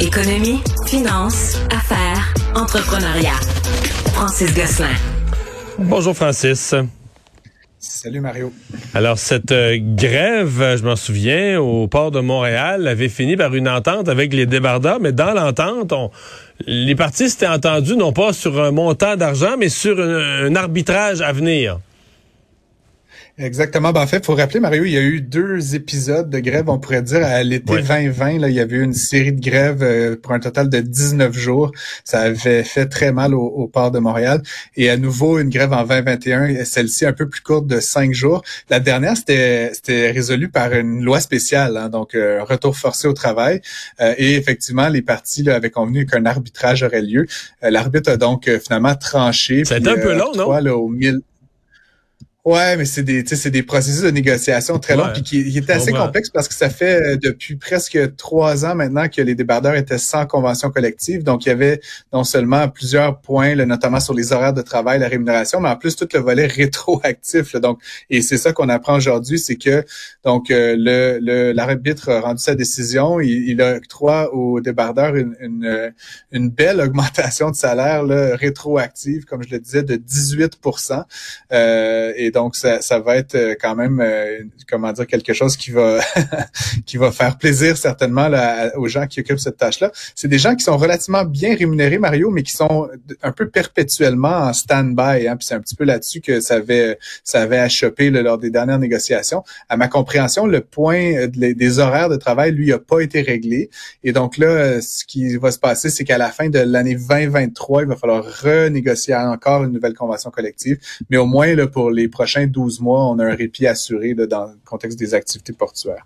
Économie, finance, affaires, entrepreneuriat. Francis Gosselin. Bonjour Francis. Salut Mario. Alors cette euh, grève, je m'en souviens, au port de Montréal avait fini par une entente avec les débardeurs, mais dans l'entente, les partis s'étaient entendus non pas sur un montant d'argent, mais sur un arbitrage à venir. Exactement. Ben, en fait, faut rappeler, Mario, il y a eu deux épisodes de grève, on pourrait dire, à l'été 2020. Là, il y avait eu une série de grèves euh, pour un total de 19 jours. Ça avait fait très mal au, port de Montréal. Et à nouveau, une grève en 2021, celle-ci un peu plus courte de cinq jours. La dernière, c'était c'était résolu par une loi spéciale, hein, donc euh, retour forcé au travail. Euh, et effectivement, les partis là, avaient convenu qu'un arbitrage aurait lieu. L'arbitre a donc finalement tranché. C'était un peu long, non? Là, au mille... Ouais, mais c'est des, c'est des processus de négociation très longs puis qui, qui est assez complexe parce que ça fait euh, depuis presque trois ans maintenant que les débardeurs étaient sans convention collective. Donc, il y avait non seulement plusieurs points, notamment sur les horaires de travail, la rémunération, mais en plus tout le volet rétroactif. donc, et c'est ça qu'on apprend aujourd'hui, c'est que donc euh, le l'arbitre a rendu sa décision, il, il a octroie aux débardeurs une, une, une, belle augmentation de salaire là, rétroactive, comme je le disais, de 18 euh, et donc ça, ça va être euh, quand même, euh, comment dire, quelque chose qui va qui va faire plaisir certainement là, aux gens qui occupent cette tâche-là. C'est des gens qui sont relativement bien rémunérés, Mario, mais qui sont un peu perpétuellement en stand-by. Hein, puis c'est un petit peu là-dessus que ça avait ça avait achoppé lors des dernières négociations. À ma compréhension, le point des horaires de travail, lui, a pas été réglé. Et donc là, ce qui va se passer, c'est qu'à la fin de l'année 2023, il va falloir renégocier encore une nouvelle convention collective. Mais au moins là, pour les prochains 12 mois, on a un répit assuré dans le contexte des activités portuaires.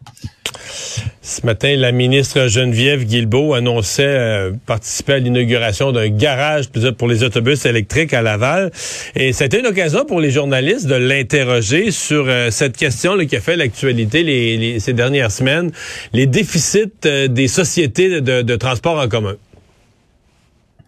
Ce matin, la ministre Geneviève Guilbeault annonçait euh, participer à l'inauguration d'un garage pour les autobus électriques à Laval. Et c'était une occasion pour les journalistes de l'interroger sur euh, cette question qui a fait l'actualité ces dernières semaines, les déficits euh, des sociétés de transport en commun.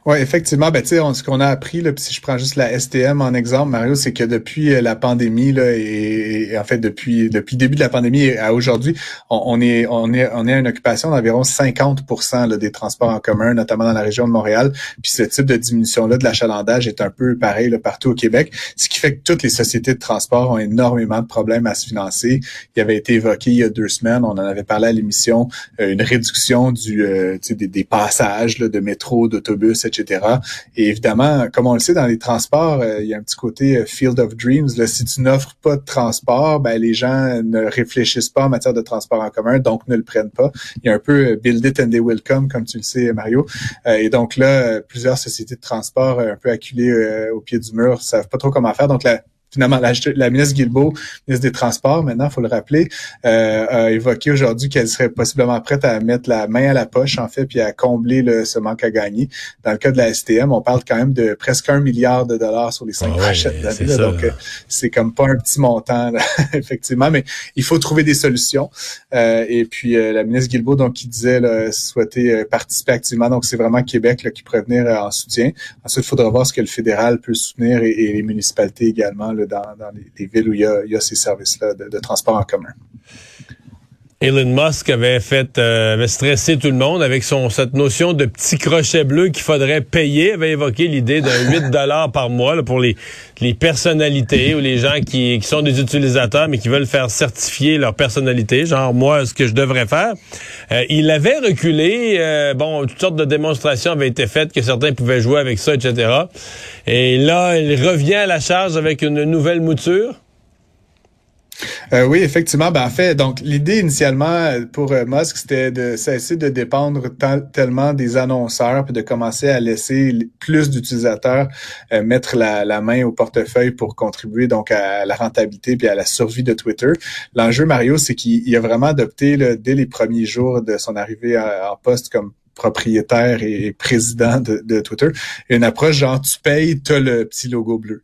Oui, effectivement, ben, on, ce qu'on a appris, là, si je prends juste la STM en exemple, Mario, c'est que depuis euh, la pandémie, là, et, en fait depuis depuis le début de la pandémie à aujourd'hui, on, est on est on est à une occupation d'environ 50 là, des transports en commun, notamment dans la région de Montréal. Puis ce type de diminution-là de l'achalandage est un peu pareil là, partout au Québec, ce qui fait que toutes les sociétés de transport ont énormément de problèmes à se financer. Il avait été évoqué il y a deux semaines, on en avait parlé à l'émission, euh, une réduction du euh, des, des, passages là, de métro, d'autobus, etc et évidemment, comme on le sait dans les transports, euh, il y a un petit côté euh, field of dreams. Là, si tu n'offres pas de transport, ben les gens ne réfléchissent pas en matière de transport en commun, donc ne le prennent pas. Il y a un peu euh, build it and they will come, comme tu le sais, Mario. et donc là, plusieurs sociétés de transport un peu acculées au pied du mur savent pas trop comment faire. Donc la finalement, la, ministre Guilbeault, ministre des Transports, maintenant, faut le rappeler, euh, a évoqué aujourd'hui qu'elle serait possiblement prête à mettre la main à la poche, en fait, puis à combler le, ce manque à gagner. Dans le cas de la STM, on parle quand même de presque un milliard de dollars sur les cinq ah prochaines années. donc, euh, c'est comme pas un petit montant, effectivement, mais il faut trouver des solutions. Euh, et puis, la ministre Guilbeault, donc, qui disait là, souhaiter participer activement. Donc, c'est vraiment Québec là, qui pourrait venir en soutien. Ensuite, il faudra voir ce que le fédéral peut soutenir et, et les municipalités également dans, les, villes où il y a, ces services-là de, transport en commun. Elon Musk avait fait euh, avait stressé tout le monde avec son cette notion de petit crochet bleu qu'il faudrait payer, avait évoqué l'idée d'un 8 dollars par mois pour les, les personnalités ou les gens qui, qui sont des utilisateurs mais qui veulent faire certifier leur personnalité, genre moi ce que je devrais faire. Euh, il avait reculé, euh, bon, toutes sortes de démonstrations avaient été faites que certains pouvaient jouer avec ça, etc. Et là, il revient à la charge avec une nouvelle mouture. Euh, oui, effectivement. Ben, en fait, donc l'idée initialement pour euh, Musk, c'était de cesser de dépendre tellement des annonceurs, puis de commencer à laisser plus d'utilisateurs euh, mettre la, la, main au portefeuille pour contribuer donc à la rentabilité puis à la survie de Twitter. L'enjeu, Mario, c'est qu'il a vraiment adopté dès les premiers jours de son arrivée en poste comme propriétaire et président de, de, Twitter, une approche genre tu payes, t'as le petit logo bleu.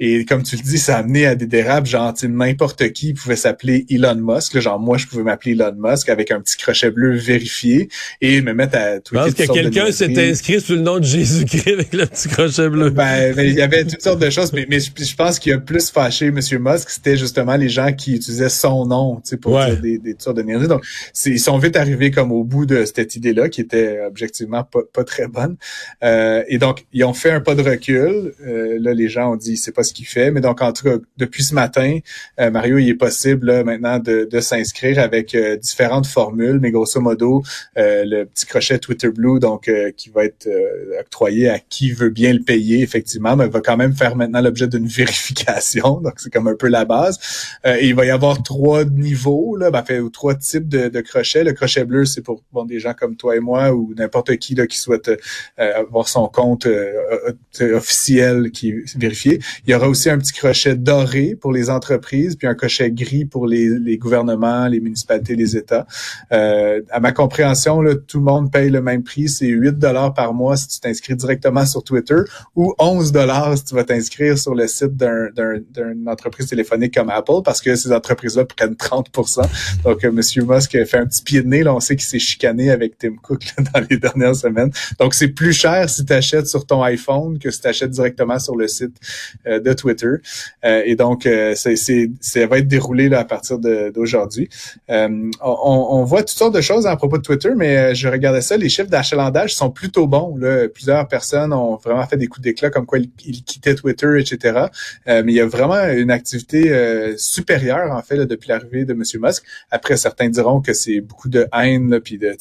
Et comme tu le dis, ça a amené à des dérapes, genre n'importe qui pouvait s'appeler Elon Musk. genre moi, je pouvais m'appeler Elon Musk avec un petit crochet bleu vérifié et me mettre à tweeter. Pense que quelqu'un s'était inscrit sous le nom de Jésus-Christ avec le petit crochet bleu. Ben, il y avait toutes sortes de choses, mais, mais je, pense qu'il a plus fâché M. Musk, c'était justement les gens qui utilisaient son nom pour dire des, des sortes de niaiseries. Donc, ils sont vite arrivés comme au bout de cette idée-là qui était objectivement pas, très bonne. et donc, ils ont fait un pas de recul. là, les gens ont dit, c'est pas ce qu'il fait. Mais donc, en tout cas, depuis ce matin, Mario, il est possible là, maintenant de, de s'inscrire avec différentes formules, mais grosso modo, le petit crochet Twitter Blue, donc qui va être octroyé à qui veut bien le payer, effectivement, mais va quand même faire maintenant l'objet d'une vérification. Donc, c'est comme un peu la base. Euh, il va y avoir trois niveaux, là, ben, fait, ou trois types de, de crochets. Le crochet bleu, c'est pour bon, des gens comme toi et moi ou n'importe qui là, qui souhaite euh, avoir son compte euh, officiel qui est vérifié. Il y aura aussi un petit crochet doré pour les entreprises, puis un crochet gris pour les, les gouvernements, les municipalités, les États. à ma compréhension, là, tout le monde paye le même prix. C'est 8 dollars par mois si tu t'inscris directement sur Twitter ou 11 dollars si tu vas t'inscrire sur le site d'une entreprise téléphonique comme Apple parce que ces entreprises-là prennent 30% Donc, euh, M. Musk fait un petit pied de nez. Là, on sait qu'il s'est chicané avec Tim Cook dans les dernières semaines. Donc, c'est plus cher si tu achètes sur ton iPhone que si tu achètes directement sur le site euh, de Twitter. Euh, et donc, c'est, ça va être déroulé là, à partir d'aujourd'hui. On, on, voit toutes sortes de choses à propos de Twitter, mais je regardais ça, les chiffres d'achalandage sont plutôt bons. Là. Plusieurs personnes ont vraiment fait des coups d'éclat comme quoi ils, quittaient Twitter, etc. mais il y a vraiment une activité supérieure, en fait, depuis l'arrivée de M. Musk. Après, certains diront que c'est beaucoup de haine, puis de,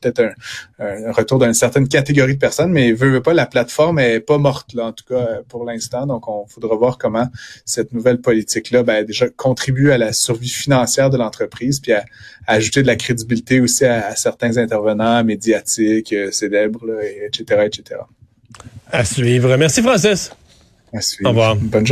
peut-être un, retour d'une certaine catégorie de personnes, mais veut, veut pas, la plateforme est pas morte, là, en tout cas, pour l'instant. Donc, on faudra voir comment cette nouvelle politique-là, ben, déjà contribue à la survie financière de l'entreprise, puis à, ajouter de la crédibilité aussi à, certains intervenants médiatiques, euh, célèbres, etc., etc. À suivre. Merci, Francis. À suivre. Au revoir. Bonne journée.